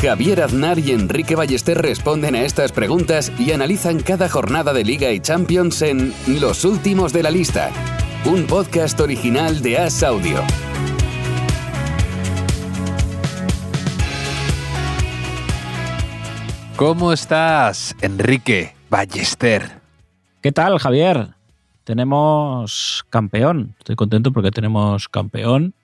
Javier Aznar y Enrique Ballester responden a estas preguntas y analizan cada jornada de Liga y Champions en Los Últimos de la Lista, un podcast original de As Audio. ¿Cómo estás, Enrique Ballester? ¿Qué tal, Javier? Tenemos campeón. Estoy contento porque tenemos campeón.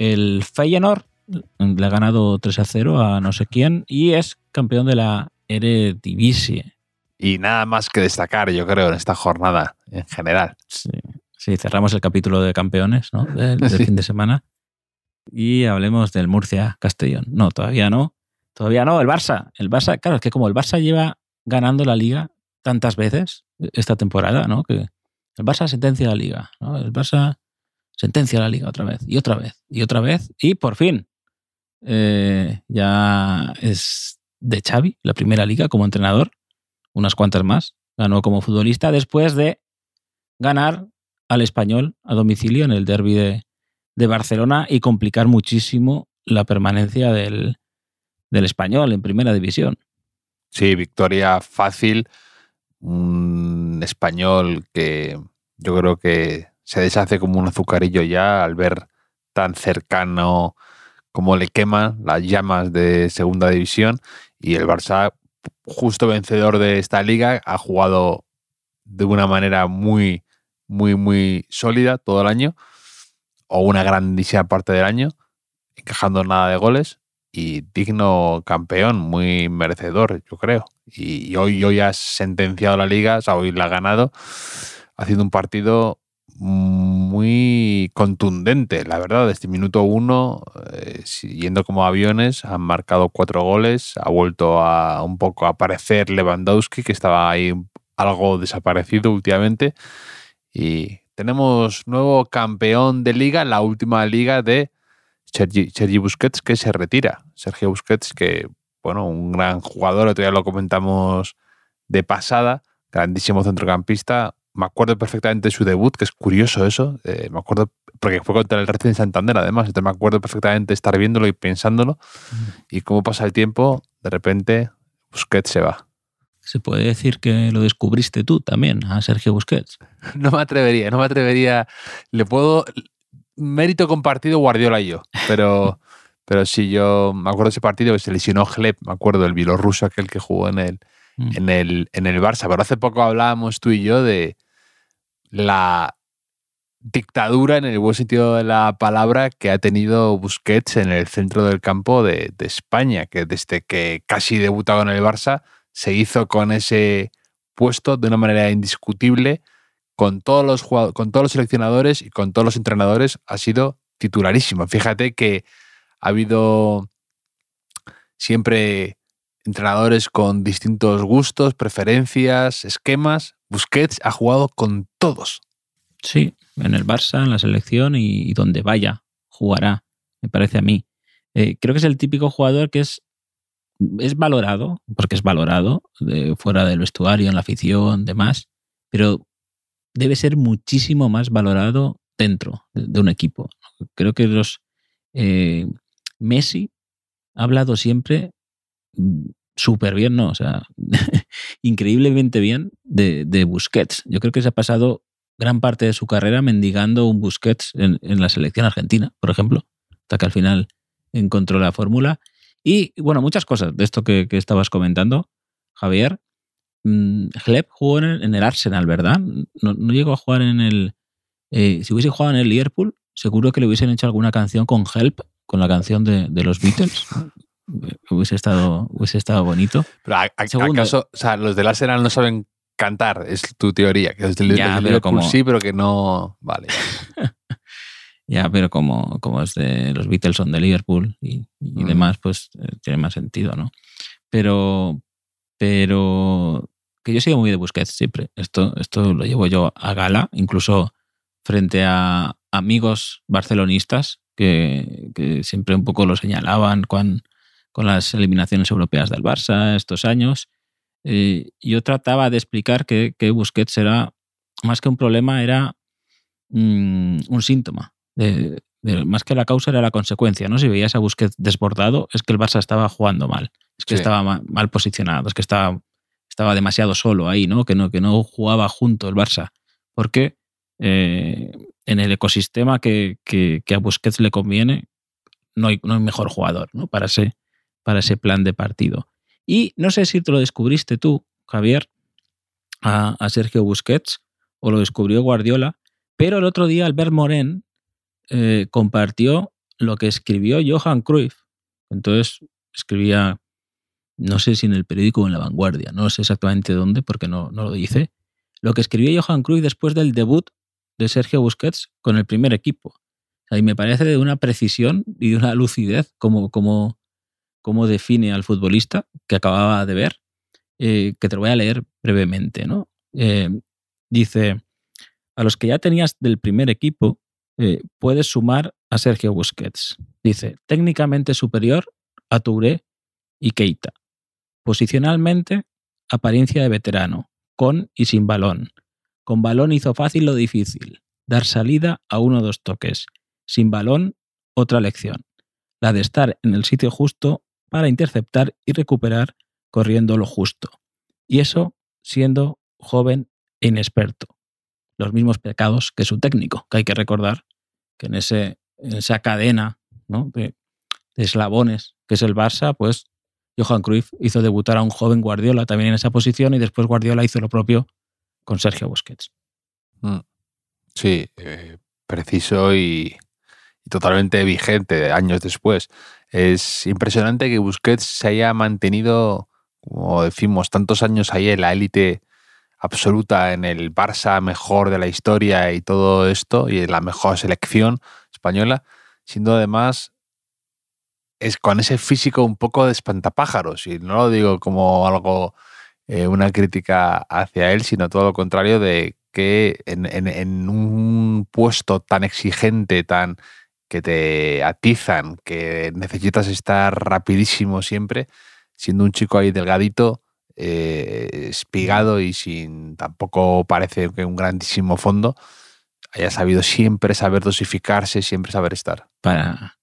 El Feyenoord le ha ganado 3 a 0 a no sé quién y es campeón de la Eredivisie. Y nada más que destacar, yo creo, en esta jornada en general. Sí, cerramos el capítulo de campeones ¿no? del, del fin de semana y hablemos del Murcia Castellón. No, todavía no. Todavía no, el Barça. El Barça, claro, es que como el Barça lleva ganando la liga tantas veces esta temporada, ¿no? Que el Barça sentencia la liga, ¿no? El Barça sentencia la liga otra vez y otra vez y otra vez y por fin eh, ya es de Xavi, la primera liga como entrenador, unas cuantas más, ganó como futbolista después de ganar al español a domicilio en el derby de, de Barcelona y complicar muchísimo la permanencia del, del español en primera división. Sí, victoria fácil. Un español que yo creo que se deshace como un azucarillo ya al ver tan cercano como le queman las llamas de segunda división y el Barça, justo vencedor de esta liga, ha jugado de una manera muy, muy, muy sólida todo el año o una grandísima parte del año, encajando nada de goles y digno campeón, muy merecedor, yo creo. Y, hoy, hoy ha sentenciado la liga, o sea, hoy la ha ganado, haciendo un partido muy contundente, la verdad. Desde minuto uno, eh, yendo como aviones, han marcado cuatro goles, ha vuelto a un poco a aparecer Lewandowski, que estaba ahí algo desaparecido últimamente. Y tenemos nuevo campeón de liga, la última liga de Sergi Busquets, que se retira. Sergio Busquets, que, bueno, un gran jugador, otro día lo comentamos de pasada, grandísimo centrocampista, me acuerdo perfectamente de su debut, que es curioso eso. Eh, me acuerdo, porque fue contra el Racing Santander, además. Entonces me acuerdo perfectamente estar viéndolo y pensándolo. Y cómo pasa el tiempo, de repente Busquets se va. Se puede decir que lo descubriste tú también, a Sergio Busquets. No me atrevería, no me atrevería. Le puedo. Mérito compartido Guardiola y yo. Pero, pero sí, yo me acuerdo de ese partido que se lesionó Gleb, me acuerdo, el bielorruso aquel que jugó en el, en el, en el Barça. Pero hace poco hablábamos tú y yo de la dictadura en el buen sentido de la palabra que ha tenido Busquets en el centro del campo de, España, que desde que casi debutado en el Barça se hizo con ese puesto de una manera indiscutible, con todos los con todos los seleccionadores y con todos los entrenadores ha sido titularísimo. Fíjate que ha habido siempre entrenadores con distintos gustos, preferencias, esquemas. Busquets ha jugado con todos. Sí, en el Barça, en la selección y, donde vaya, jugará, me parece a mí. Eh, creo que es el típico jugador que es, es valorado, porque es valorado fuera del vestuario, en la afición, demás, pero debe ser muchísimo más valorado dentro de, de un equipo. Creo que los eh, Messi ha hablado siempre súper bien, ¿no? O sea, increíblemente bien de, de, Busquets. Yo creo que se ha pasado gran parte de su carrera mendigando un Busquets en, en la selección argentina, por ejemplo, hasta que al final encontró la fórmula. Y bueno, muchas cosas de esto que, que estabas comentando, Javier. Mm, Gleb jugó en el, en el, Arsenal, ¿verdad? No, no, llegó a jugar en el... Eh, si hubiese jugado en el Liverpool, seguro que le hubiesen hecho alguna canción con Help, con la canción de, de los Beatles hubiese estado, hubiese estado bonito. Pero a, a, ¿acaso, o sea, los del Arsenal no saben cantar? Es tu teoría, que el, ya, desde pero como, sí, pero que no... Vale. ya, pero como, como es de los Beatles son de Liverpool y, y mm. demás, pues eh, tiene más sentido, ¿no? Pero, pero que yo he sido muy de Busquets siempre. Esto, esto lo llevo yo a gala, incluso frente a amigos barcelonistas que, siempre un poco lo señalaban con, con las eliminaciones europeas del Barça estos años. Eh, yo trataba de explicar que, que, Busquets era, más que un problema, era mm, un síntoma. más que la causa era la consecuencia. ¿no? Si veías a Busquets desbordado, es que el Barça estaba jugando mal, es que estaba mal, posicionado, es que estaba, estaba demasiado solo ahí, ¿no? Que, no, que no jugaba junto el Barça. Porque eh, en el ecosistema que, a Busquets le conviene, no hay, no hay mejor jugador ¿no? para, ese, para ese plan de partido. Y no sé si te lo descubriste tú, Javier, a, Sergio Busquets, o lo descubrió Guardiola, pero el otro día Albert Moren eh, compartió lo que escribió Johan Cruyff. Entonces escribía, no sé si en el periódico o en la vanguardia, no sé exactamente dónde porque no, no lo dice, lo que escribió Johan Cruyff después del debut de Sergio Busquets con el primer equipo. y me parece de una precisión y de una lucidez como, como, como define al futbolista que acababa de ver, eh, que te lo voy a leer brevemente. ¿no? Eh, dice, a los que ya tenías del primer equipo, eh, puedes sumar a Sergio Busquets. Dice, técnicamente superior a Touré y Keita. Posicionalmente, apariencia de veterano, con y sin balón. Con balón hizo fácil lo difícil, dar salida a uno o dos toques. Sin balón, otra lección, la de estar en el sitio justo para interceptar y recuperar corriendo lo justo. Y eso siendo joven e inexperto. Los mismos pecados que su técnico, que hay que recordar que en, ese, en esa cadena de, de eslabones que es el Barça, pues Johan Cruyff hizo debutar a un joven Guardiola también en esa posición y después Guardiola hizo lo propio con Sergio Busquets. Mm. Sí, eh, preciso y, totalmente vigente años después. Es impresionante que Busquets se haya mantenido, como decimos, tantos años ahí en la élite absoluta, en el Barça mejor de la historia y todo esto, y en la mejor selección española, siendo además es con ese físico un poco de espantapájaros, y no lo digo como algo eh, una crítica hacia él, sino todo lo contrario de que en, un puesto tan exigente, tan que te atizan, que necesitas estar rapidísimo siempre, siendo un chico ahí delgadito, eh, espigado y sin tampoco parece que un grandísimo fondo, haya sabido siempre saber dosificarse, siempre saber estar. Para,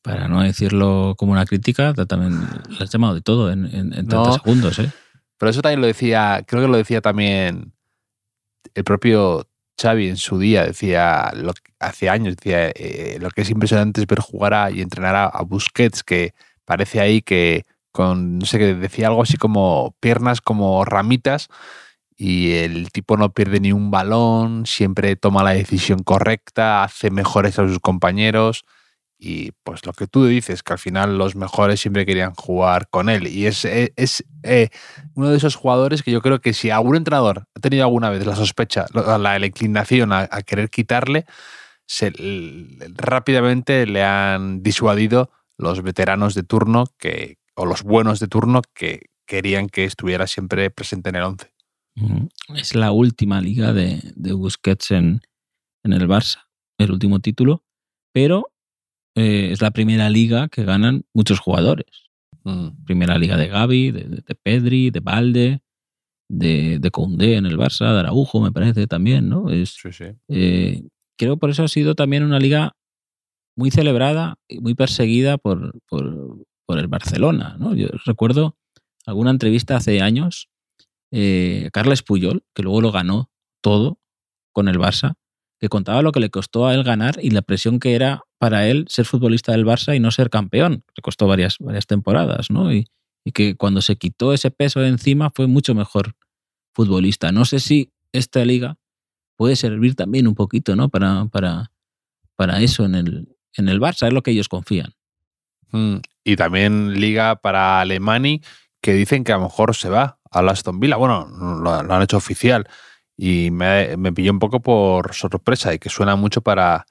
para no decirlo como una crítica, también lo has llamado de todo en, en, 30 segundos, ¿eh? Pero eso también lo decía, creo que lo decía también el propio Xavi en su día, decía, lo, hace años, decía, eh, lo que es impresionante es ver jugar a, y entrenar a, Busquets, que parece ahí que con, no sé, que decía algo así como piernas como ramitas y el tipo no pierde ni un balón, siempre toma la decisión correcta, hace mejores a sus compañeros. Y pues lo que tú dices, que al final los mejores siempre querían jugar con él. Y es, es, eh, uno de esos jugadores que yo creo que si algún entrenador ha tenido alguna vez la sospecha, la, la inclinación a, querer quitarle, rápidamente le han disuadido los veteranos de turno que, o los buenos de turno que querían que estuviera siempre presente en el 11. Es la última liga de, de Busquets en, en el Barça, el último título, pero eh, es la primera liga que ganan muchos jugadores. Mm. Primera liga de Gaby, de, Pedri, de Valde, de, de Koundé en el Barça, de Araujo, me parece también, ¿no? Es, sí, sí. Eh, creo por eso ha sido también una liga muy celebrada y muy perseguida por, por, el Barcelona, ¿no? Yo recuerdo alguna entrevista hace años, eh, Carles Puyol, que luego lo ganó todo con el Barça, que contaba lo que le costó a él ganar y la presión que era para él ser futbolista del Barça y no ser campeón. Le costó varias, varias temporadas, ¿no? Y, que cuando se quitó ese peso de encima fue mucho mejor futbolista. No sé si esta liga puede servir también un poquito, ¿no? Para, para, para eso en el, en el Barça, es lo que ellos confían. Mm, y también liga para Alemania, que dicen que a lo mejor se va a Aston Villa. Bueno, lo han hecho oficial y me, me pilló un poco por sorpresa y que suena mucho para,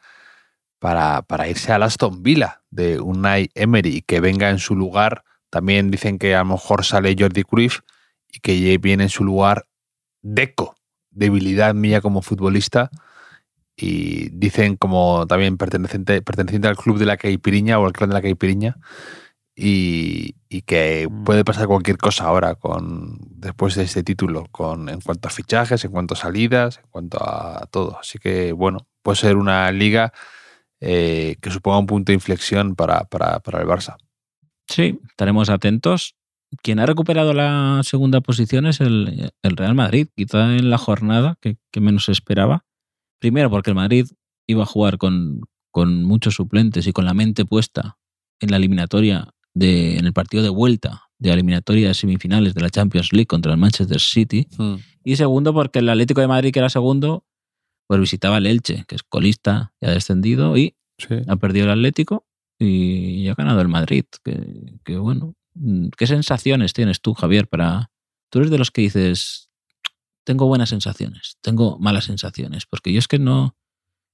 para, para irse al Aston Villa de Unai Emery y que venga en su lugar. También dicen que a lo mejor sale Jordi Cruyff y que viene en su lugar Deco, debilidad mía como futbolista. Y dicen como también perteneciente, perteneciente al club de la Caipiriña o al clan de la Caipiriña. Y, y que Mm. puede pasar cualquier cosa ahora con después de este título, con en cuanto a fichajes, en cuanto a salidas, en cuanto a todo. Así que bueno, puede ser una liga eh, que suponga un punto de inflexión para, para, para el Barça. Sí, estaremos atentos. Quien ha recuperado la segunda posición es el, el Real Madrid, quizá en la jornada que, que menos esperaba. Primero porque el Madrid iba a jugar con, con muchos suplentes y con la mente puesta en la eliminatoria, de, en el partido de vuelta de eliminatoria de semifinales de la Champions League contra el Manchester City. Y segundo porque el Atlético de Madrid, que era segundo, pues visitaba el Elche, que es colista, ya ha descendido y Sí. ha perdido el Atlético y ha ganado el Madrid. Que, que bueno, Mm, ¿qué sensaciones tienes tú, Javier? Para tú eres de los que dices tengo buenas sensaciones, tengo malas sensaciones, porque yo es que no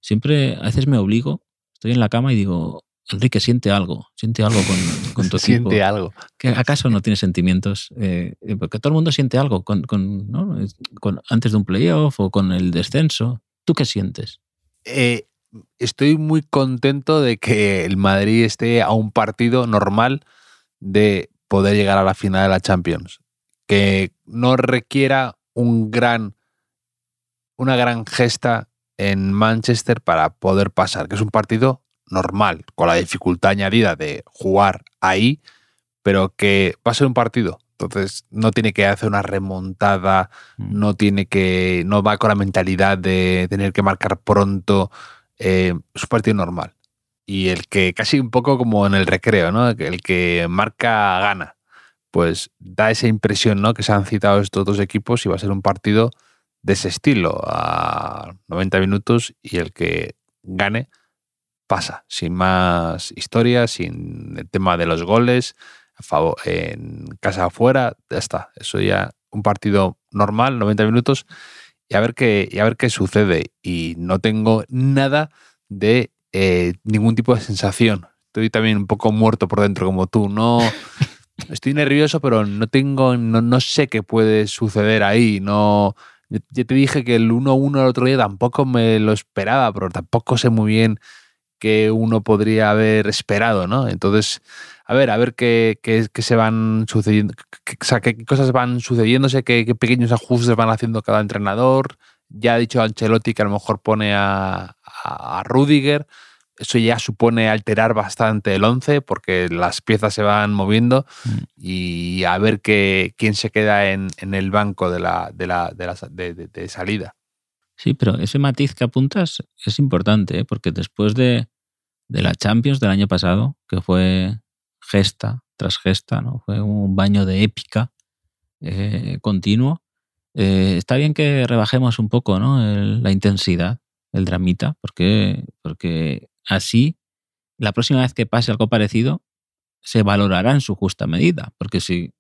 siempre a veces me obligo, estoy en la cama y digo Enrique siente algo, siente algo con, con tu equipo. Siente algo. ¿Que ¿Acaso no tiene sentimientos? Eh, eh, porque todo el mundo siente algo con, con, ¿no? Es- con- antes de un playoff o con el descenso. ¿Tú qué sientes? Eh, estoy muy contento de que el Madrid esté a un partido normal de poder llegar a la final de la Champions. Que no requiera un gran, una gran gesta en Manchester para poder pasar, que es un partido normal, con la dificultad añadida de jugar ahí, pero que va a ser un partido. Entonces no tiene que hacer una remontada, no tiene que, no va con la mentalidad de tener que marcar pronto. eh, es un partido normal. Y el que casi un poco como en el recreo, ¿no? El que marca gana. Pues da esa impresión, ¿no? Que se han citado estos dos equipos y va a ser un partido de ese estilo, a 90 minutos, y el que gane pasa, sin más historias, sin el tema de los goles, a favor, en casa afuera, ya está. Eso ya un partido normal, 90 minutos, y a ver qué, y a ver qué sucede. Y no tengo nada de eh, ningún tipo de sensación. Estoy también un poco muerto por dentro, como tú. No estoy nervioso, pero no tengo, no, no sé qué puede suceder ahí. No. Yo, yo te dije que el 1-1 el otro día tampoco me lo esperaba, pero tampoco sé muy bien que uno podría haber esperado, ¿no? Entonces, a ver, a ver qué, qué, qué se van sucediendo, qué, o sea, qué cosas van sucediéndose, qué, pequeños ajustes van haciendo cada entrenador. Ya ha dicho Ancelotti que a lo mejor pone a, a, a Rudiger. Eso ya supone alterar bastante el 11 porque las piezas se van moviendo Mm. y a ver qué, quién se queda en, en el banco de, la, de, la, de, la, de, de, de salida. Sí, pero ese matiz que apuntas es importante, ¿eh? porque después de, de, la Champions del año pasado, que fue gesta tras gesta, ¿no? fue un baño de épica eh, continuo, eh, está bien que rebajemos un poco ¿no? La intensidad, el dramita, porque, porque así la próxima vez que pase algo parecido se valorará en su justa medida, porque si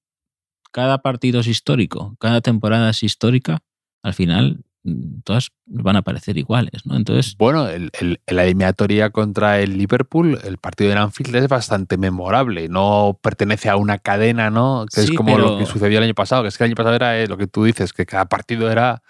cada partido es histórico, cada temporada es histórica, al final todas van a parecer iguales, ¿no? Entonces. Bueno, el, el, la eliminatoria contra el Liverpool, el partido de Anfield es bastante memorable. No pertenece a una cadena, ¿no? Que sí, es como pero... lo que sucedió el año pasado. Que es que el año pasado era lo que tú dices, que cada partido era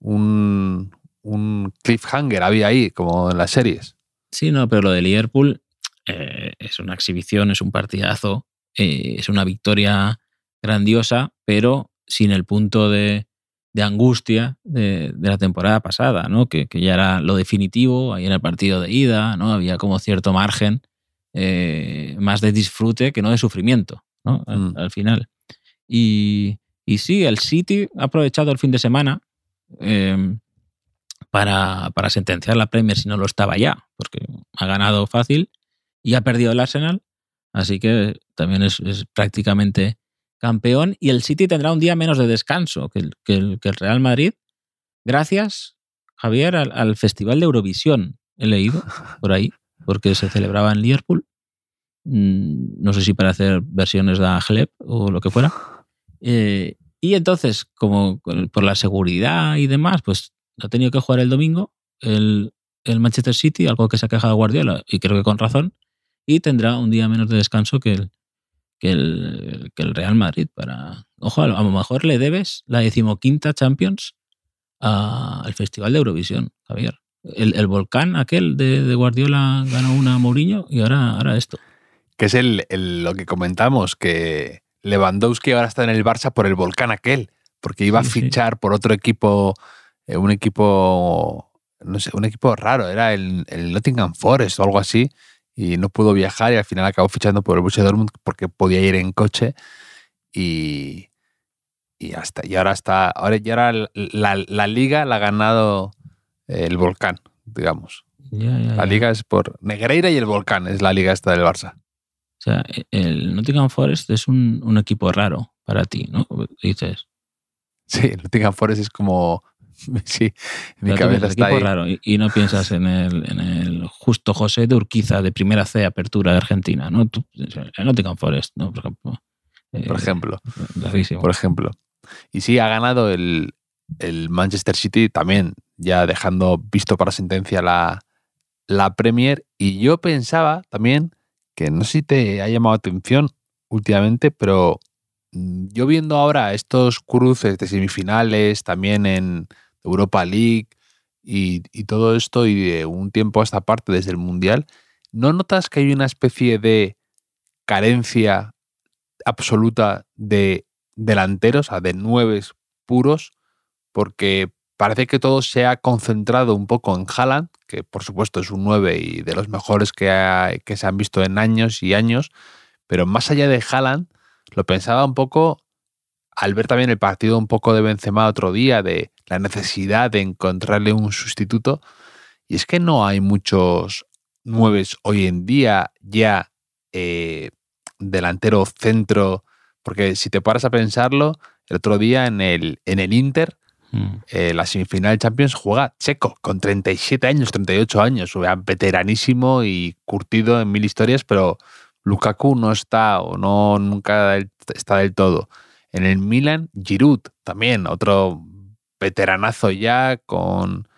un, un cliffhanger, había ahí, como en las series. Sí, no, pero lo de Liverpool eh, es una exhibición, es un partidazo, eh, es una victoria grandiosa, pero sin el punto de de angustia de, de, la temporada pasada, ¿no? Que, que, ya era lo definitivo, ahí en el partido de ida, ¿no? Había como cierto margen eh, más de disfrute que no de sufrimiento, ¿no? Al, mm. al final. Y, y, sí, el City ha aprovechado el fin de semana eh, para, para, sentenciar la Premier si no lo estaba ya, porque ha ganado fácil y ha perdido el Arsenal, así que también es, es prácticamente campeón y el City tendrá un día menos de descanso que el, que el, Real Madrid. Gracias, Javier, al, al, Festival de Eurovisión. He leído por ahí, porque se celebraba en Liverpool. Mm, No sé si para hacer versiones de Agleb o lo que fuera. Eh, y entonces, como por la seguridad y demás, pues ha tenido que jugar el domingo el, el Manchester City, algo que se ha quejado Guardiola, y creo que con razón, y tendrá un día menos de descanso que el, que el, que el Real Madrid. Para, ojo, a lo mejor le debes la decimoquinta Champions al Festival de Eurovisión, Javier. El, volcán aquel de, Guardiola ganó una a Mourinho y ahora, ahora esto. Que es el, lo que comentamos, que Lewandowski ahora está en el Barça por el volcán aquel, porque iba a fichar por otro equipo, eh, un equipo, no sé, un equipo raro, era el, el Nottingham Forest o algo así, y no pudo viajar y al final acabó fichando por el Borussia Dortmund porque podía ir en coche y, y hasta y ahora está ahora ya ahora la, liga la ha ganado el Volcán digamos. La liga es por Negreira y el Volcán es la liga esta del Barça. O sea el Nottingham Forest es un, equipo raro para ti no dices. Sí el Nottingham Forest es como Sí, mi cabeza está ahí. raro y, no piensas en el, en el, justo José de Urquiza de primera C apertura de Argentina, ¿no? Tú, el Nottingham Forest, ¿no? Por ejemplo. Eh, por ejemplo. Por ejemplo. Y sí, ha ganado el, el, Manchester City también, ya dejando visto para sentencia la, la Premier. Y yo pensaba también que no sé si te ha llamado atención últimamente, pero mm, yo viendo ahora estos cruces de semifinales también en, Europa League y, todo esto y de un tiempo a esta parte desde el Mundial, ¿no notas que hay una especie de carencia absoluta de delanteros, o sea, de nueves puros? Porque parece que todo se ha concentrado un poco en Haaland, que por supuesto es un 9 y de los mejores que, que se han visto en años y años, pero más allá de Haaland, lo pensaba un poco al ver también el partido un poco de Benzema otro día, de la necesidad de encontrarle un sustituto. Y es que no hay muchos nueves hoy en día ya eh, delantero centro, porque si te paras a pensarlo, el otro día en el, en el Inter, mm. eh, la semifinal de Champions juega Checo, con 37 años, 38 años, veteranísimo y curtido en mil historias, pero Lukaku no está o no nunca está del todo. En el Milan, Giroud también, otro veteranazo ya, con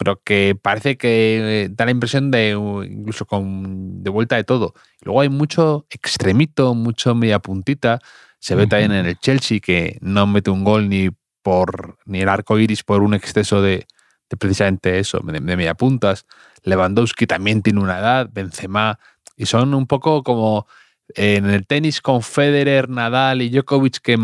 pero que parece que da la impresión de incluso con de vuelta de todo. Luego hay mucho extremito, mucho media puntita. Se ve también en el Chelsea que no mete un gol ni por ni el arco iris por un exceso de, precisamente eso, de, de, media puntas. Lewandowski también tiene una edad, Benzema, y son un poco como en el tenis con Federer, Nadal y Djokovic que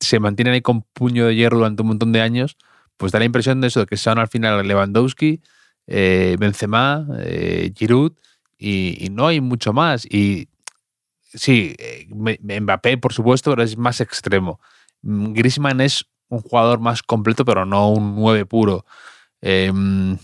se mantienen ahí con puño de hierro durante un montón de años pues da la impresión de eso, de que son al final Lewandowski, eh, Benzema, eh, Giroud, y, no hay mucho más. Y sí, eh, Mbappé, por supuesto, pero es más extremo. Griezmann es un jugador más completo, pero no un 9 puro. Eh, el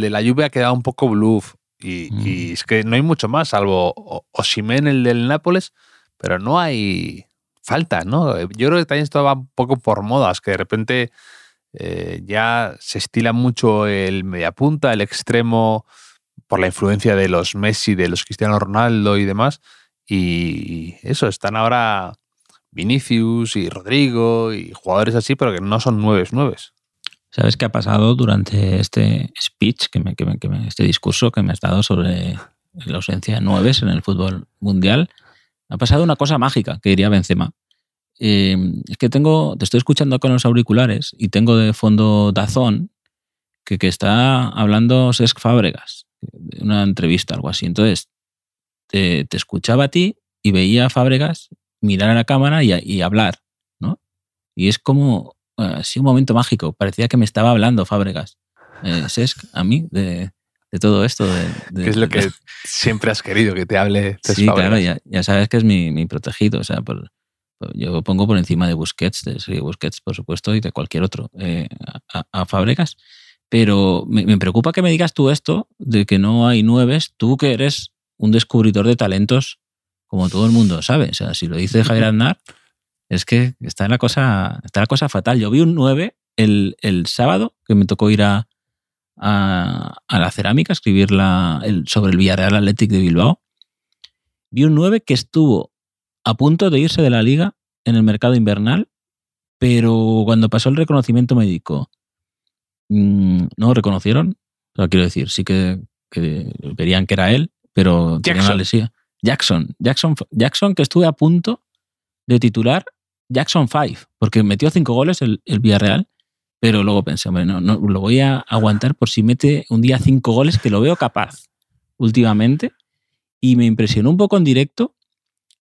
de la lluvia, ha quedado un poco bluff. Y, y, mm. es que no hay mucho más, salvo Osimen, el del Nápoles, pero no hay, falta, ¿no? Yo creo que también esto va un poco por modas, que de repente eh, ya se estila mucho el mediapunta, el extremo, por la influencia de los Messi, de los Cristiano Ronaldo y demás. Y eso, están ahora Vinicius y Rodrigo y jugadores así, pero que no son nueves nueves. ¿Sabes qué ha pasado durante este speech, que este discurso que me has dado sobre la ausencia de nueves en el fútbol mundial? Ha pasado una cosa mágica, que diría Benzema. Eh, es que tengo, te estoy escuchando con los auriculares y tengo de fondo Dazón, que, que está hablando Sesc Fábregas, una entrevista, algo así. Entonces, te, escuchaba a ti y veía a Fábregas mirar a la cámara y, hablar, ¿no? Y es como, así un momento mágico. Parecía que me estaba hablando Fábregas. Eh, Sesc, a mí, de, de todo esto. De, ¿Qué es lo que siempre has querido que te hable? Sí, claro, ya, ya, sabes que es mi, mi protegido. O sea, por, yo pongo por encima de Busquets, de Busquets, por supuesto, y de cualquier otro, eh, a, a, Fábregas. Pero me, me, preocupa que me digas tú esto, de que no hay nueves, tú que eres un descubridor de talentos, como todo el mundo sabe. O sea, si lo dice Javier Aznar, es que está la cosa, está la cosa fatal. Yo vi un 9 el, el sábado, que me tocó ir a, a, la cerámica, escribir la, el, sobre el Villarreal Athletic de Bilbao. Vi un 9 que estuvo a punto de irse de la liga en el mercado invernal, pero cuando pasó el reconocimiento médico, mm, no reconocieron. quiero decir, sí que, verían que era él, pero tenía una lesión. Jackson, Jackson, Jackson que estuve a punto de titular Jackson 5, porque metió cinco goles el, el Villarreal, pero luego pensé, hombre, no, no, lo voy a aguantar por si mete un día cinco goles, que lo veo capaz últimamente. Y me impresionó un poco en directo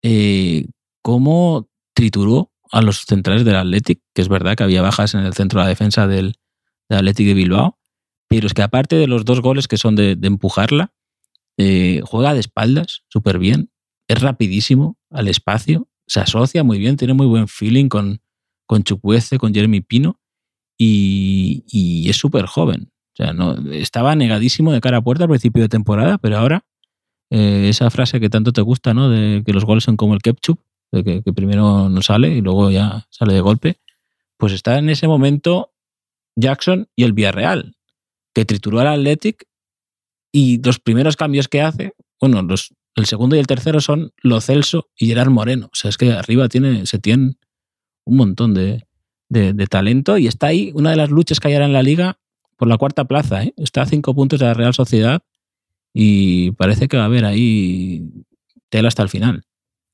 eh, cómo trituró a los centrales del Athletic, que es verdad que había bajas en el centro de la defensa del, del Athletic de Bilbao, pero es que aparte de los dos goles que son de, empujarla, eh, juega de espaldas súper bien, es rapidísimo al espacio, se asocia muy bien, tiene muy buen feeling con, con con Jeremy Pino y, y es súper joven. O sea, no, estaba negadísimo de cara a puerta al principio de temporada, pero ahora eh, esa frase que tanto te gusta, ¿no? De que los goles son como el ketchup, de que, que, primero no sale y luego ya sale de golpe, pues está en ese momento Jackson y el Villarreal, que trituró al Athletic y los primeros cambios que hace, bueno, los, el segundo y el tercero son Lo Celso y Gerard Moreno. O sea, es que arriba tiene, se tiene un montón de, de, de, talento y está ahí una de las luchas que hay ahora en la liga por la cuarta plaza. ¿eh? Está a cinco puntos de la Real Sociedad y parece que va a haber ahí tela hasta el final.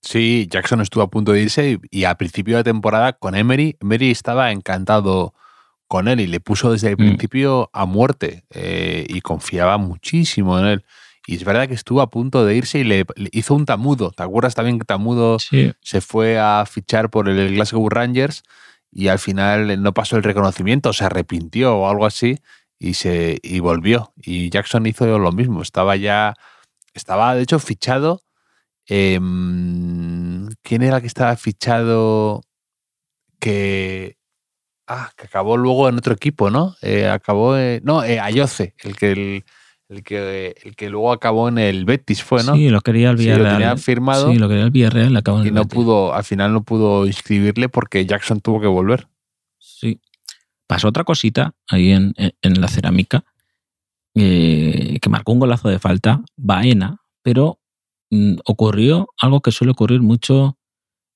Sí, Jackson estuvo a punto de irse y, y a principio de temporada con Emery, Emery estaba encantado con él y le puso desde el Mm. principio a muerte eh, y confiaba muchísimo en él. Y es verdad que estuvo a punto de irse y le, le hizo un tamudo. ¿Te acuerdas también que Tamudo Sí, se fue a fichar por el Glasgow Rangers y al final no pasó el reconocimiento, se arrepintió o algo así y se y volvió. Y Jackson hizo lo mismo. Estaba ya, estaba de hecho fichado. em, ¿Quién era el que estaba fichado? Que ah, que acabó luego en otro equipo, ¿no? Eh, acabó, eh, no, eh, Ayoce, el que el, el que el que luego acabó en el Betis fue, ¿no? sí, lo quería el Sí, lo Villarreal. tenía firmado Sí, lo quería el Villarreal, acabó en y el no Betis. pudo, al final no pudo inscribirle porque Jackson tuvo que volver. Sí. Pasó otra cosita ahí en, en- en la cerámica, eh, que marcó un golazo de falta, Baena, pero mm, ocurrió algo que suele ocurrir mucho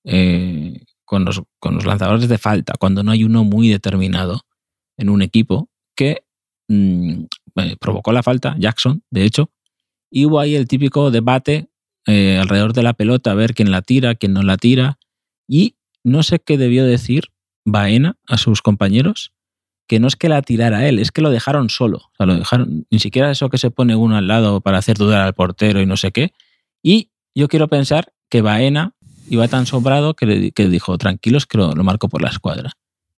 eh, con, los, con los lanzadores de falta, cuando no hay uno muy determinado en un equipo, que mm, eh, provocó la falta, Jackson, de hecho, y hubo ahí el típico debate eh, alrededor de la pelota, a ver quién la tira, quién no la tira, y no sé qué debió decir Baena a sus compañeros, que no es que la tirara él, es que lo dejaron solo. O sea, lo dejaron, ni siquiera eso que se pone uno al lado para hacer dudar al portero y no sé qué. Y yo quiero pensar que Baena iba tan sobrado que, le, dijo, tranquilos, que lo, lo marco por la escuadra.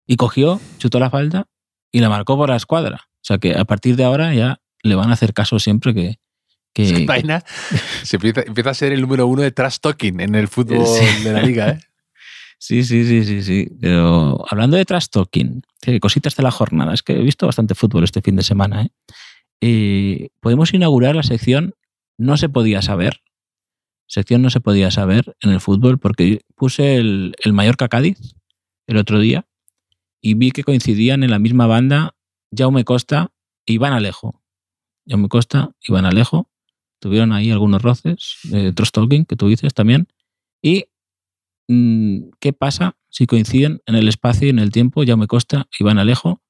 Y cogió, chutó la falta y la marcó por la escuadra. O sea que a partir de ahora ya le van a hacer caso siempre que... que, que Vaina se empieza, empieza a ser el número uno de trash talking en el fútbol Sí. de la liga, ¿eh? Sí, sí, sí, sí, sí. Pero hablando de trash talking, cositas de la jornada, es que he visto bastante fútbol este fin de semana. ¿eh? Eh, podemos inaugurar la sección No se podía saber. Sección No se podía saber en el fútbol porque puse el, el Mallorca Cádiz el otro día y vi que coincidían en la misma banda Jaume Costa e Iván Alejo. Jaume Costa, Iván Alejo, tuvieron ahí algunos roces, de trash talking que tú dices también. Y Mm, ¿qué pasa si coinciden en el espacio y en el tiempo Jaume Costa y Iván Alejo,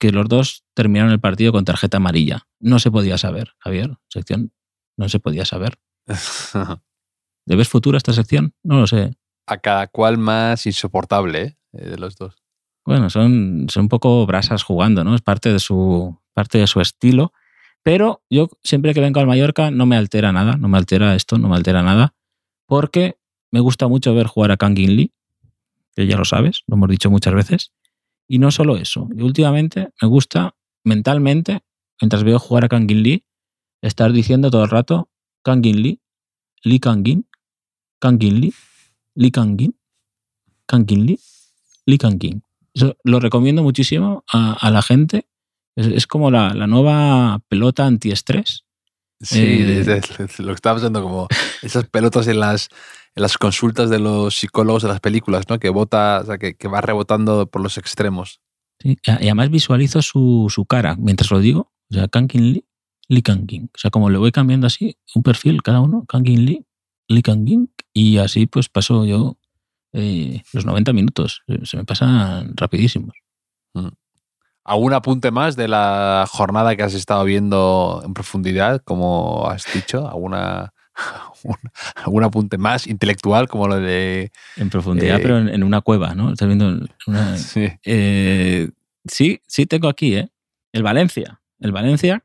que los dos terminaron el partido con tarjeta amarilla? No se podía saber, Javier, sección, no se podía saber. ¿Le ves futuro a esta sección? No lo sé. a cada cual más insoportable ¿eh? Eh, de los dos. Bueno, son, son un poco brasas jugando, ¿no? Es parte de su, parte de su estilo. Pero yo siempre que vengo al Mallorca no me altera nada, no me altera esto, no me altera nada, porque me gusta mucho ver jugar a Kangin Lee, que ya lo sabes, lo hemos dicho muchas veces. Y no solo eso, y últimamente me gusta mentalmente, mientras veo jugar a Kangin Lee, estar diciendo todo el rato Kangin Lee, Lee Kangin, Kangin Lee, Lee Kangin, Kangin Lee, Lee Kangin. Lo recomiendo muchísimo a, a la gente. Es, es como la, la, nueva pelota antiestrés. Sí, eh, es, es, lo que estaba pensando como esas pelotas en las, en las consultas de los psicólogos de las películas, ¿no? Que bota, o sea, que, que va rebotando por los extremos. Sí, y además visualizo su, su cara mientras lo digo. O sea, Kankin Lee, Lee Kangin. O sea, como le voy cambiando así, un perfil cada uno, Kankin Lee, Lee Kangin. Y así pues paso yo eh, los 90 minutos. Se me pasan rapidísimos. Mm. ¿Algún apunte más de la jornada que has estado viendo en profundidad, como has dicho? ¿Alguna algún apunte más intelectual como lo de... En profundidad, Eh, pero en, en una cueva, ¿no? Estás viendo una- Sí. Eh, sí, sí tengo aquí, ¿eh? El Valencia. El Valencia,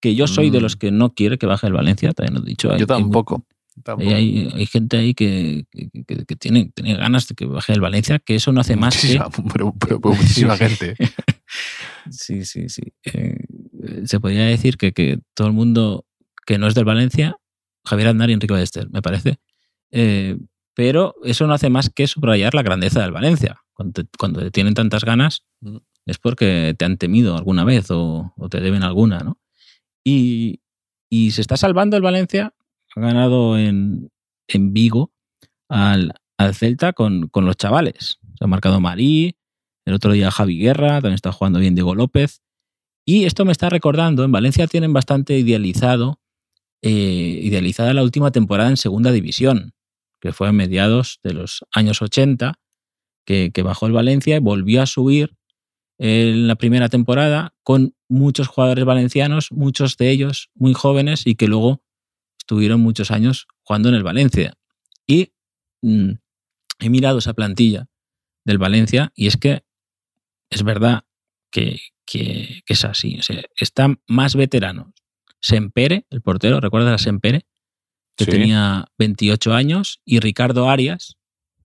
que yo soy de Mm. los que no quiere que baje el Valencia, también lo he dicho. Yo hay tampoco. Hay, hay- hay gente ahí que, que- que- que tiene, tiene ganas de que baje el Valencia, que eso no hace más que... Pero- pero- pero muchísima gente. Sí, sí, sí. Eh, se podría decir que, que todo el mundo que no es del Valencia, Javier Aznar y Enrique Ballester, me parece. Eh, pero eso no hace más que subrayar la grandeza del Valencia. Cuando te, cuando tienen tantas ganas Mm. es porque te han temido alguna vez o, o te deben alguna, ¿no? Y, y se está salvando el Valencia. Ha ganado en, en Vigo al, al Celta con, con los chavales. Se ha marcado Marí, el otro día Javi Guerra, también está jugando bien Diego López. Y esto me está recordando, en Valencia tienen bastante idealizado, eh, idealizada la última temporada en segunda división, que fue a mediados de los años 80, que, que bajó el Valencia y volvió a subir en la primera temporada con muchos jugadores valencianos, muchos de ellos muy jóvenes y que luego estuvieron muchos años jugando en el Valencia. Y mm, he mirado esa plantilla del Valencia y es que es verdad que, que- que es así. O sea, están más veteranos. Sempere, el portero, ¿recuerdas a Sempere? Que Sí. tenía 28 años, y Ricardo Arias,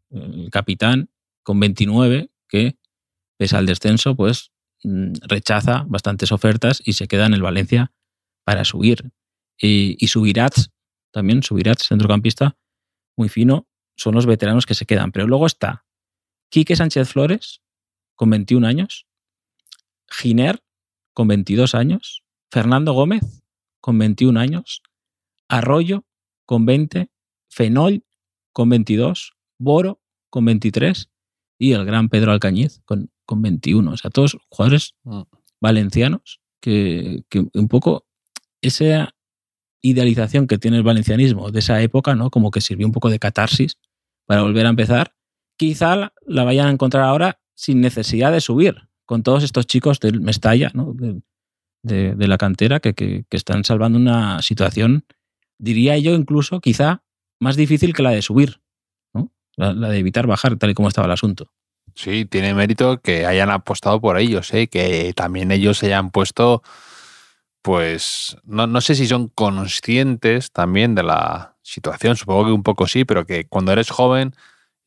el capitán, con 29, que pese al descenso, pues mm, rechaza bastantes ofertas y se queda en el Valencia para subir. Y, y Subirats, también Subirats, centrocampista, muy fino, son los veteranos que se quedan. Pero luego está Quique Sánchez Flores, con 21 años, Giner, con 22 años, Fernando Gómez, con 21 años, Arroyo, con 20, Fenol, con 22, Boro, con 23 y el gran Pedro Alcañiz, con, con 21. O sea, todos jugadores Mm. valencianos que, que un poco esa idealización que tiene el valencianismo de esa época, ¿no? Como que sirvió un poco de catarsis para volver a empezar. Quizá la, vayan a encontrar ahora sin necesidad de subir, con todos estos chicos del Mestalla, ¿no? De, la cantera, que, están salvando una situación, diría yo incluso, quizá más difícil que la de subir, ¿no? La, la de evitar bajar, tal y como estaba el asunto. Sí, tiene mérito que hayan apostado por ellos, ¿eh? que también ellos se hayan puesto, pues, no, no sé si son conscientes también de la situación, supongo que un poco sí, pero que cuando eres joven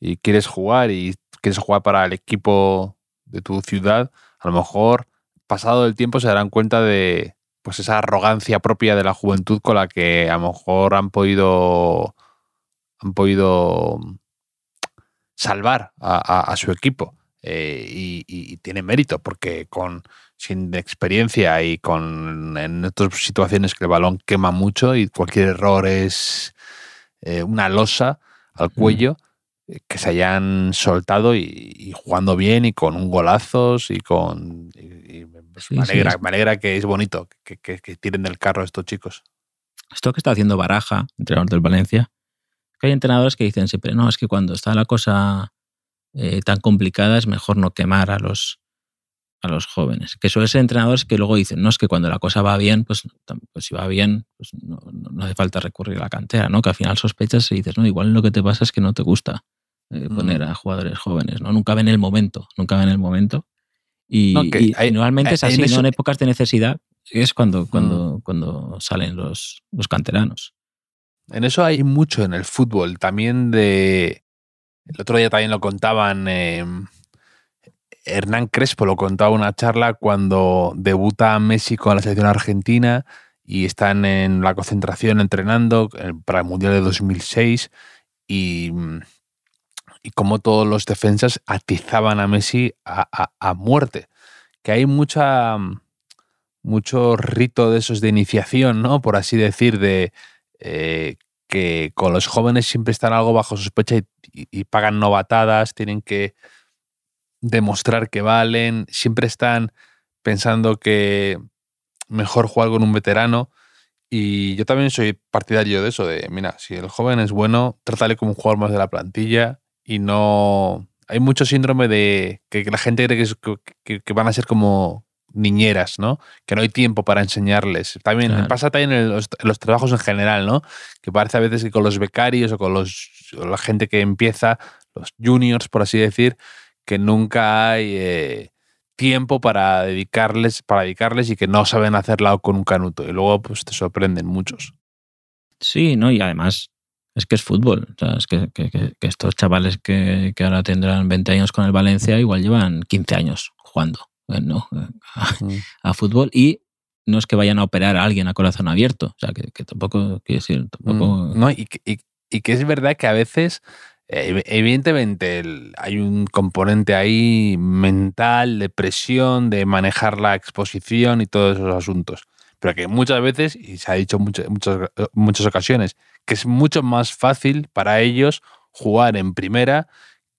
y quieres jugar y quieres jugar para el equipo de tu ciudad, a lo mejor pasado el tiempo se darán cuenta de pues esa arrogancia propia de la juventud con la que a lo mejor han podido han podido salvar a, su equipo. Eh, y tiene mérito, porque con sin experiencia y con en otras situaciones que el balón quema mucho y cualquier error es eh, una losa al cuello, eh, que se hayan soltado y, y jugando bien y con un golazos y con... y- y me, Sí, me alegra, es- me alegra que es bonito que, que, que tiren del carro estos chicos. Esto que está haciendo Baraja, entrenador del Valencia, que hay entrenadores que dicen siempre, no, es que cuando está la cosa eh, tan complicada es mejor no quemar a los, a los jóvenes. Que suelen ser entrenadores que luego dicen, no, es que cuando la cosa va bien, pues, pues si va bien, pues no, hace falta recurrir a la cantera, ¿no? Que al final sospechas y dices, no, igual lo que te pasa es que no te gusta eh, Mm. poner a jugadores jóvenes, ¿no? Nunca ven el momento, nunca ven el momento. Y, No, y- hay- normalmente es en así, Mm. ¿no? En épocas de necesidad es cuando, cuando, cuando salen los, los canteranos. En eso hay mucho en el fútbol. También de. El otro día también lo contaban. eh, Hernán Crespo lo contaba en una charla cuando debuta Messi con la selección argentina y están en la concentración entrenando para el Mundial de 2006 y, como todos los defensas atizaban a Messi a, a- a muerte. Que hay mucha mucho rito de esos de iniciación, ¿no? Por así decir, de eh, que con los jóvenes siempre están algo bajo sospecha y pagan novatadas, tienen que demostrar que valen, siempre están pensando que mejor jugar con un veterano. Y yo también soy partidario de eso, de, mira, si el joven es bueno, trátale como un jugador más de la plantilla y no... Hay mucho síndrome de que, la gente cree que, es- que- que van a ser como, niñeras, ¿no? Que no hay tiempo para enseñarles. También Claro. pasa también en los, en los trabajos en general, ¿no? Que parece a veces que con los becarios o con los, o la gente que empieza, los juniors, por así decir, que nunca hay eh, tiempo para dedicarles, para dedicarles y que no saben hacerla con un canuto. Y luego, pues te sorprenden muchos. Sí, ¿no? Y además es que es fútbol. O sea, es que, que- que- que estos chavales que, que ahora tendrán 20 años con el Valencia igual llevan 15 años jugando eh, ¿no? a, a fútbol y no es que vayan a operar a alguien a corazón abierto. O sea, que, tampoco, quiero decir, tampoco... Mm, No, y, que- y- y que es verdad que a veces, evidentemente, el- hay un componente ahí mental, de presión, de manejar la exposición y todos esos asuntos. Pero que muchas veces, y se ha dicho en muchas, eh, muchas ocasiones, que es mucho más fácil para ellos jugar en primera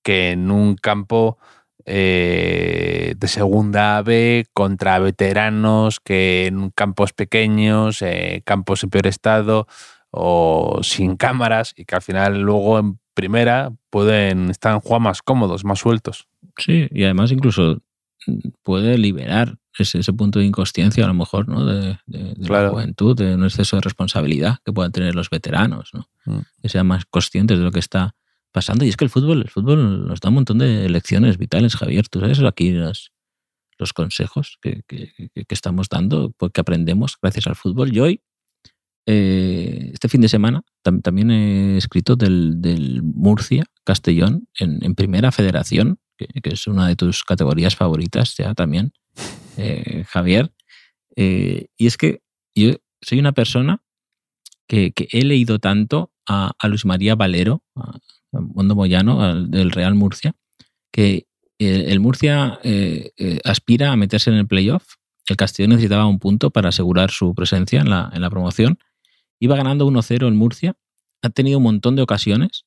que en un campo eh, de segunda B contra veteranos, que en campos pequeños, eh, campos en peor estado o sin cámaras y que al final luego en primera pueden estar jugando más cómodos, más sueltos. Sí, y además incluso mm, puede liberar ese, ese punto de inconsciencia a lo mejor, ¿no? De, de- de Claro. la juventud, de un exceso de responsabilidad que puedan tener los veteranos, ¿no? Mm. Que sean más conscientes de lo que está pasando. Y es que el fútbol, el fútbol nos da un montón de lecciones vitales, Javier. Tú sabes aquí los, los consejos que, que- que- estamos dando, pues, que aprendemos gracias al fútbol. Yo hoy, eh, este fin de semana, tam- también he escrito del, del Murcia, Castellón, en, en primera federación, que, es una de tus categorías favoritas ya también, eh, Javier. Eh, y es que yo soy una persona que, que he leído tanto a, a Luis María Valero, a, Mondo Moyano, del Real Murcia, que eh, el Murcia eh, aspira a meterse en el playoff. El Castellón necesitaba un punto para asegurar su presencia en la, en la promoción. Iba ganando 1-0 el Murcia. Ha tenido un montón de ocasiones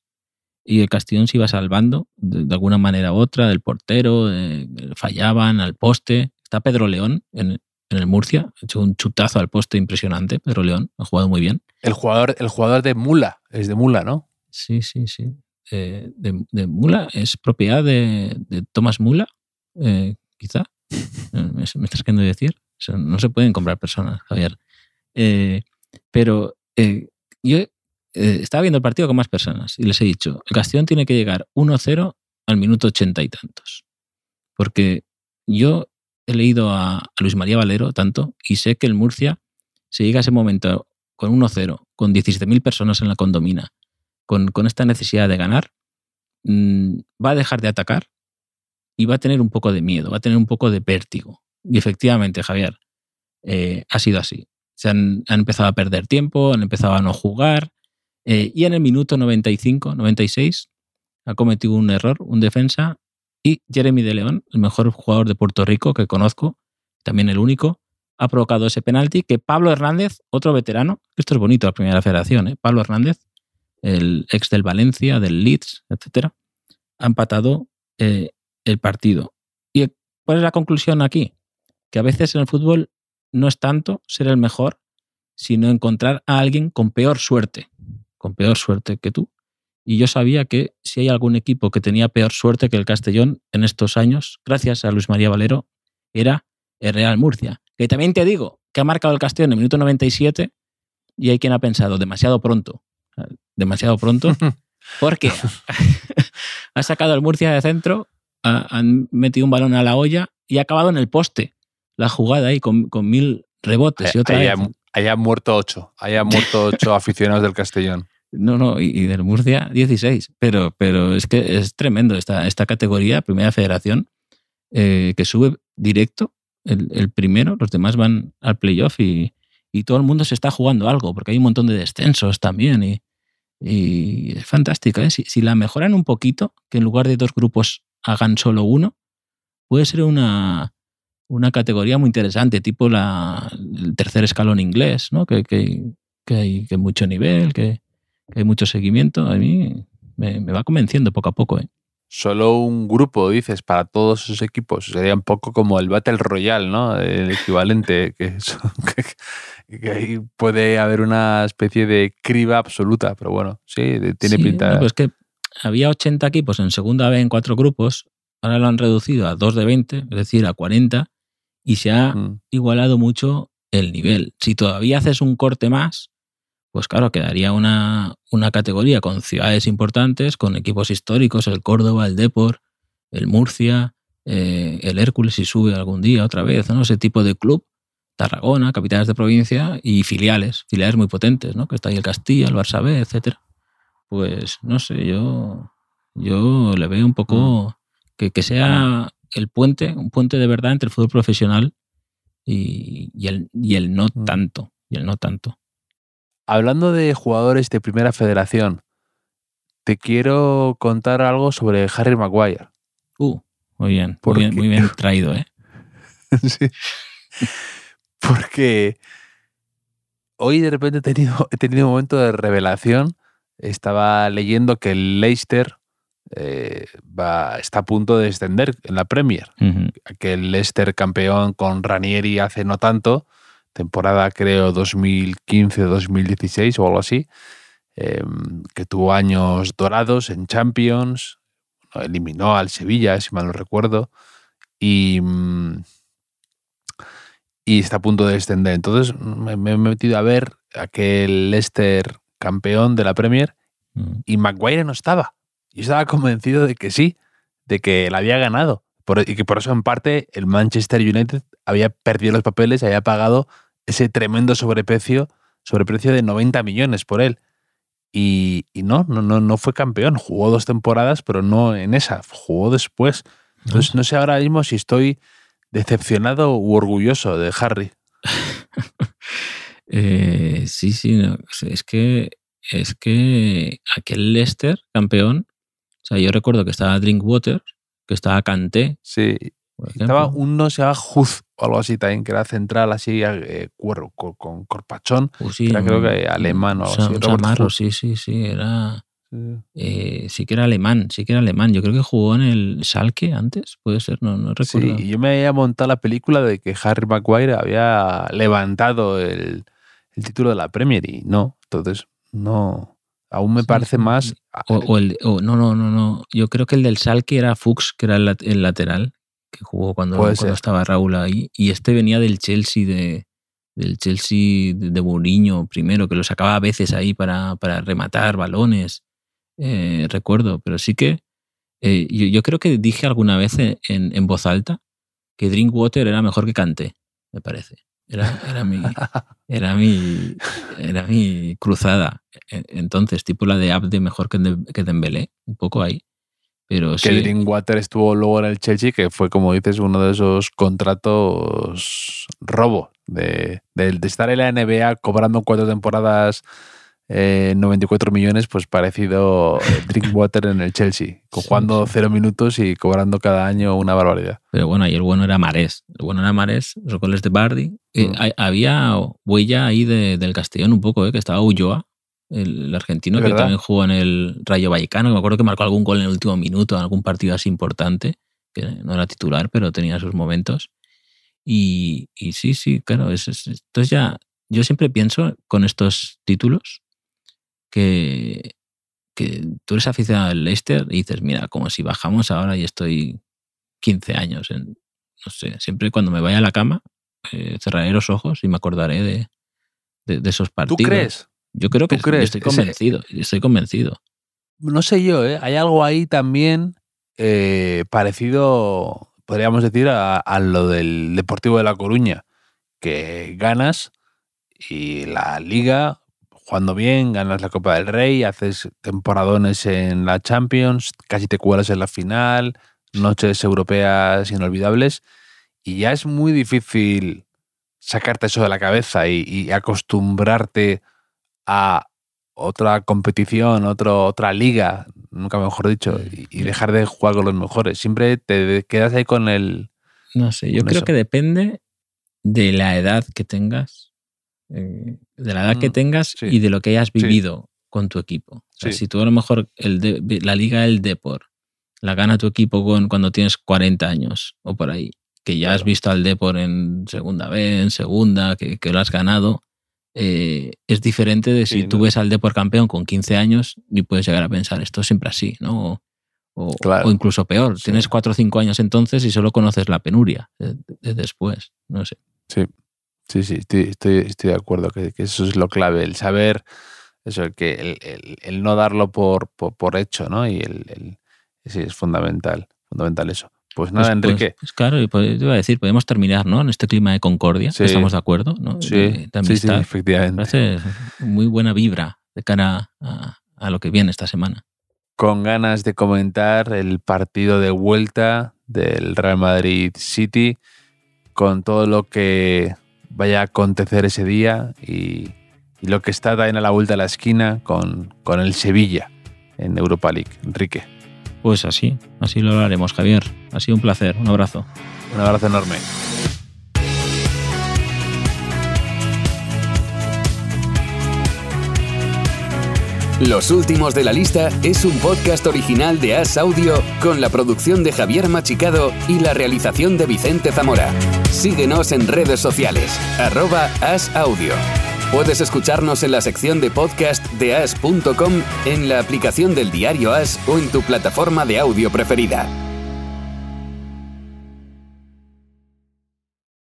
y el Castellón se iba salvando de, de alguna manera u otra, del portero, eh, fallaban al poste. Está Pedro León en, en el Murcia, ha hecho un chutazo al poste impresionante. Pedro León ha jugado muy bien. El jugador, el jugador de Mula, es de Mula, ¿no? Sí, sí, sí. Eh, de, de Mula, es propiedad de, de Thomas Mula, eh, quizá. Eh, ¿Me, me estás queriendo decir? O sea, no se pueden comprar personas, Javier. Eh, pero eh, yo eh, estaba viendo el partido con más personas y les he dicho, el Castellón tiene que llegar 1-0 al minuto ochenta y tantos. Porque yo he leído a, Luis María Valero tanto y sé que el Murcia, si llega a ese momento con 1-0, con 17.000 personas en la condomina, con, con esta necesidad de ganar, mm, va a dejar de atacar y va a tener un poco de miedo, va a tener un poco de vértigo. Y efectivamente, Javier, eh, ha sido así. Se han, empezado a perder tiempo, han empezado a no jugar, eh, y en el minuto 95, 96, ha cometido un error, un defensa, y Jeremy de León, el mejor jugador de Puerto Rico que conozco, también el único, ha provocado ese penalti que Pablo Hernández, otro veterano, esto es bonito la primera federación, ¿eh? Pablo Hernández, el ex del Valencia, del Leeds, etcétera, ha empatado eh, el partido. ¿Y cuál es la conclusión aquí? Que a veces en el fútbol no es tanto ser el mejor, sino encontrar a alguien con peor suerte, con peor suerte que tú. Y yo sabía que si hay algún equipo que tenía peor suerte que el Castellón en estos años, gracias a Luis María Valero, era el Real Murcia. Que también te digo que ha marcado el Castellón en el minuto 97 y hay quien ha pensado demasiado pronto, demasiado pronto, porque ha sacado el Murcia de centro, ha, han metido un balón a la olla y ha acabado en el poste la jugada ahí con, con mil rebotes. Y otra vez. muerto ocho. Han muerto ocho aficionados del Castellón. No, no, y, y del Murcia 16. Pero, pero es que es tremendo esta, esta categoría, Primera Federación, eh, que sube directo el, el primero, los demás van al playoff y, y todo el mundo se está jugando algo, porque hay un montón de descensos también. Y, y es fantástica. ¿eh? Si, si la mejoran un poquito, que en lugar de dos grupos hagan solo uno, puede ser una, una categoría muy interesante, tipo la, el tercer escalón inglés, ¿no? que, que, que hay que mucho nivel, que, que hay mucho seguimiento. A mí me, me va convenciendo poco a poco. ¿eh? Solo un grupo, dices, para todos esos equipos. Sería un poco como el Battle Royale, ¿no? El equivalente, que, ahí puede haber una especie de criba absoluta, pero bueno, sí, tiene Sí, pinta. no, pues que había 80 equipos en segunda B en cuatro grupos, ahora lo han reducido a 2 de 20, es decir, a 40, y se ha Mm. igualado mucho el nivel. Si todavía haces un corte más, pues claro, quedaría una, una categoría con ciudades importantes, con equipos históricos, el Córdoba, el Depor, el Murcia, eh, el Hércules si sube algún día otra vez, ¿no? Ese tipo de club, Tarragona, capitales de provincia y filiales, filiales muy potentes, ¿no? Que está ahí el Castilla, el Barça B, etcétera. Pues no sé, yo, yo le veo un poco que, que sea el puente, un puente de verdad entre el fútbol profesional y, y el, y el no Mm. tanto. Y el no tanto. Hablando de jugadores de primera federación, te quiero contar algo sobre Harry Maguire. Uh, muy bien, muy bien traído, ¿eh? Sí. Porque hoy de repente he tenido, he tenido un momento de revelación. Estaba leyendo que el Leicester eh, va, está a punto de descender en la Premier. Ujú. Que el Leicester campeón con Ranieri hace no tanto, temporada creo 2015-2016 o algo así, eh, que tuvo años dorados en Champions, eliminó al Sevilla, si mal no recuerdo, y, mm, y está a punto de descender. Entonces me, me he metido a ver aquel Leicester campeón de la Premier y Maguire no estaba. Yo estaba convencido de que sí, de que la había ganado. Por- y que por eso, en parte, el Manchester United había perdido los papeles y había pagado ese tremendo sobreprecio, sobreprecio de 90 millones por él. Y, y no, no, no, no fue campeón. Jugó dos temporadas, pero no en esa. Jugó después. Entonces, no sé ahora mismo si estoy decepcionado u orgulloso de Harry. Eh, sí, sí, no, es que es que aquel Leicester campeón, o sea, yo recuerdo que estaba Drinkwater, que estaba Kanté, Sí. Estaba uno, se llama Huz o algo así también, que era central, así, eh, cuero, con, con corpachón. Uh, sí, era creo que alemán o algo así, Samarro, sí, sí, sí, era Sí. eh, sí que era alemán, sí que era alemán. Yo creo que jugó en el Schalke antes, puede ser, no, no Sí, recuerdo. y yo me había montado la película de que Harry Maguire había levantado el, el título de la Premier y no, entonces no. Aún me Sí, parece sí, más. O, o el, o- no, no, no, no. Yo creo que el del Schalke era Fuchs, que era el, el lateral, que jugó cuando, cuando estaba Raúl ahí. Y este venía del Chelsea de del Chelsea de, de Mourinho primero, que lo sacaba a veces ahí para, para rematar balones. eh, recuerdo, pero sí que eh, yo, yo creo que dije alguna vez en, en voz alta que Drinkwater era mejor que Kanté, me parece. Era, era mi, era mi, era mi cruzada. E- Entonces, tipo la de Abde mejor que, Dem- que Dembélé, un poco ahí. Pero que sí, Drinkwater estuvo luego en el Chelsea, que fue, como dices, uno de esos contratos robo, de, de- de estar en la NBA cobrando cuatro temporadas eh, 94 millones, pues parecido eh, Drinkwater en el Chelsea, Sí, jugando sí. cero minutos y cobrando cada año una barbaridad. pero bueno, ahí el bueno era Marés. El bueno era Marés, los goles de Bardi. Mm. había huella ahí de- del Castellón un poco, eh, que estaba Ulloa, el, el argentino, que también jugó en el Rayo Vallecano, que me acuerdo que marcó algún gol en el último minuto, en algún partido así importante, que no era titular, pero tenía sus momentos. Y, y sí, sí, claro. es- es- entonces ya, yo siempre pienso con estos títulos que, que tú eres aficionado al Leicester y dices, mira, como si bajamos ahora y estoy 15 años. En, no sé, siempre cuando me vaya a la cama eh, cerraré los ojos y me acordaré de, de, de esos ¿Tú partidos. crees? Yo creo que ¿Tú crees? estoy Ese- convencido, estoy convencido. No sé yo, ¿eh? hay algo ahí también eh, parecido, podríamos decir, a, a lo del Deportivo de La Coruña, que ganas y la liga, jugando bien, ganas la Copa del Rey, haces temporadones en la Champions, casi te cuelas en la final, noches europeas inolvidables, y ya es muy difícil sacarte eso de la cabeza y, y acostumbrarte a otra competición, otro, otra liga, nunca mejor dicho, y, y dejar de jugar con los mejores. Siempre te quedas ahí con el... No sé, yo creo eso. que depende de la edad que tengas, de la edad que Mm, tengas sí. y de lo que hayas Sí. vivido con tu equipo. O sea, Sí. Si tú a lo mejor el de- la liga del Depor la gana tu equipo con, cuando tienes 40 años o por ahí, que ya has visto al Depor en segunda vez, en segunda, que, que lo has ganado, eh, es diferente de si tú no. ves al Depor campeón con 15 años y puedes llegar a pensar, esto es siempre así, ¿no? O, O, Claro. o incluso peor, Sí. tienes cuatro o cinco años entonces y solo conoces la penuria de, de después. No sé. Sí, sí, sí, estoy, estoy, estoy de acuerdo que, que eso es lo clave, el saber, eso, el, que, el, el- el no darlo por, por, por hecho, ¿no? Y el, sí, es fundamental, fundamental eso. Pues nada, Pues- pues- Enrique. Pues, claro, y pues, te iba a decir, podemos terminar, ¿no? En este clima de concordia, Sí. estamos de acuerdo, ¿no? sí, De- de sí, sí, efectivamente. parece muy buena vibra de cara a, a lo que viene esta semana. Con ganas de comentar el partido de vuelta del Real Madrid City, con todo lo que vaya a acontecer ese día y, y lo que está también a la vuelta de la esquina con, con el Sevilla en Europa League. Enrique. Pues así, así lo haremos, Javier. Ha sido un placer, un abrazo. Un abrazo enorme. Los últimos de la lista es un podcast original de As Audio con la producción de Javier Machicado y la realización de Vicente Zamora. Síguenos en redes sociales, arroba As Audio. Puedes escucharnos en la sección de podcast de as.com, en la aplicación del diario As o en tu plataforma de audio preferida.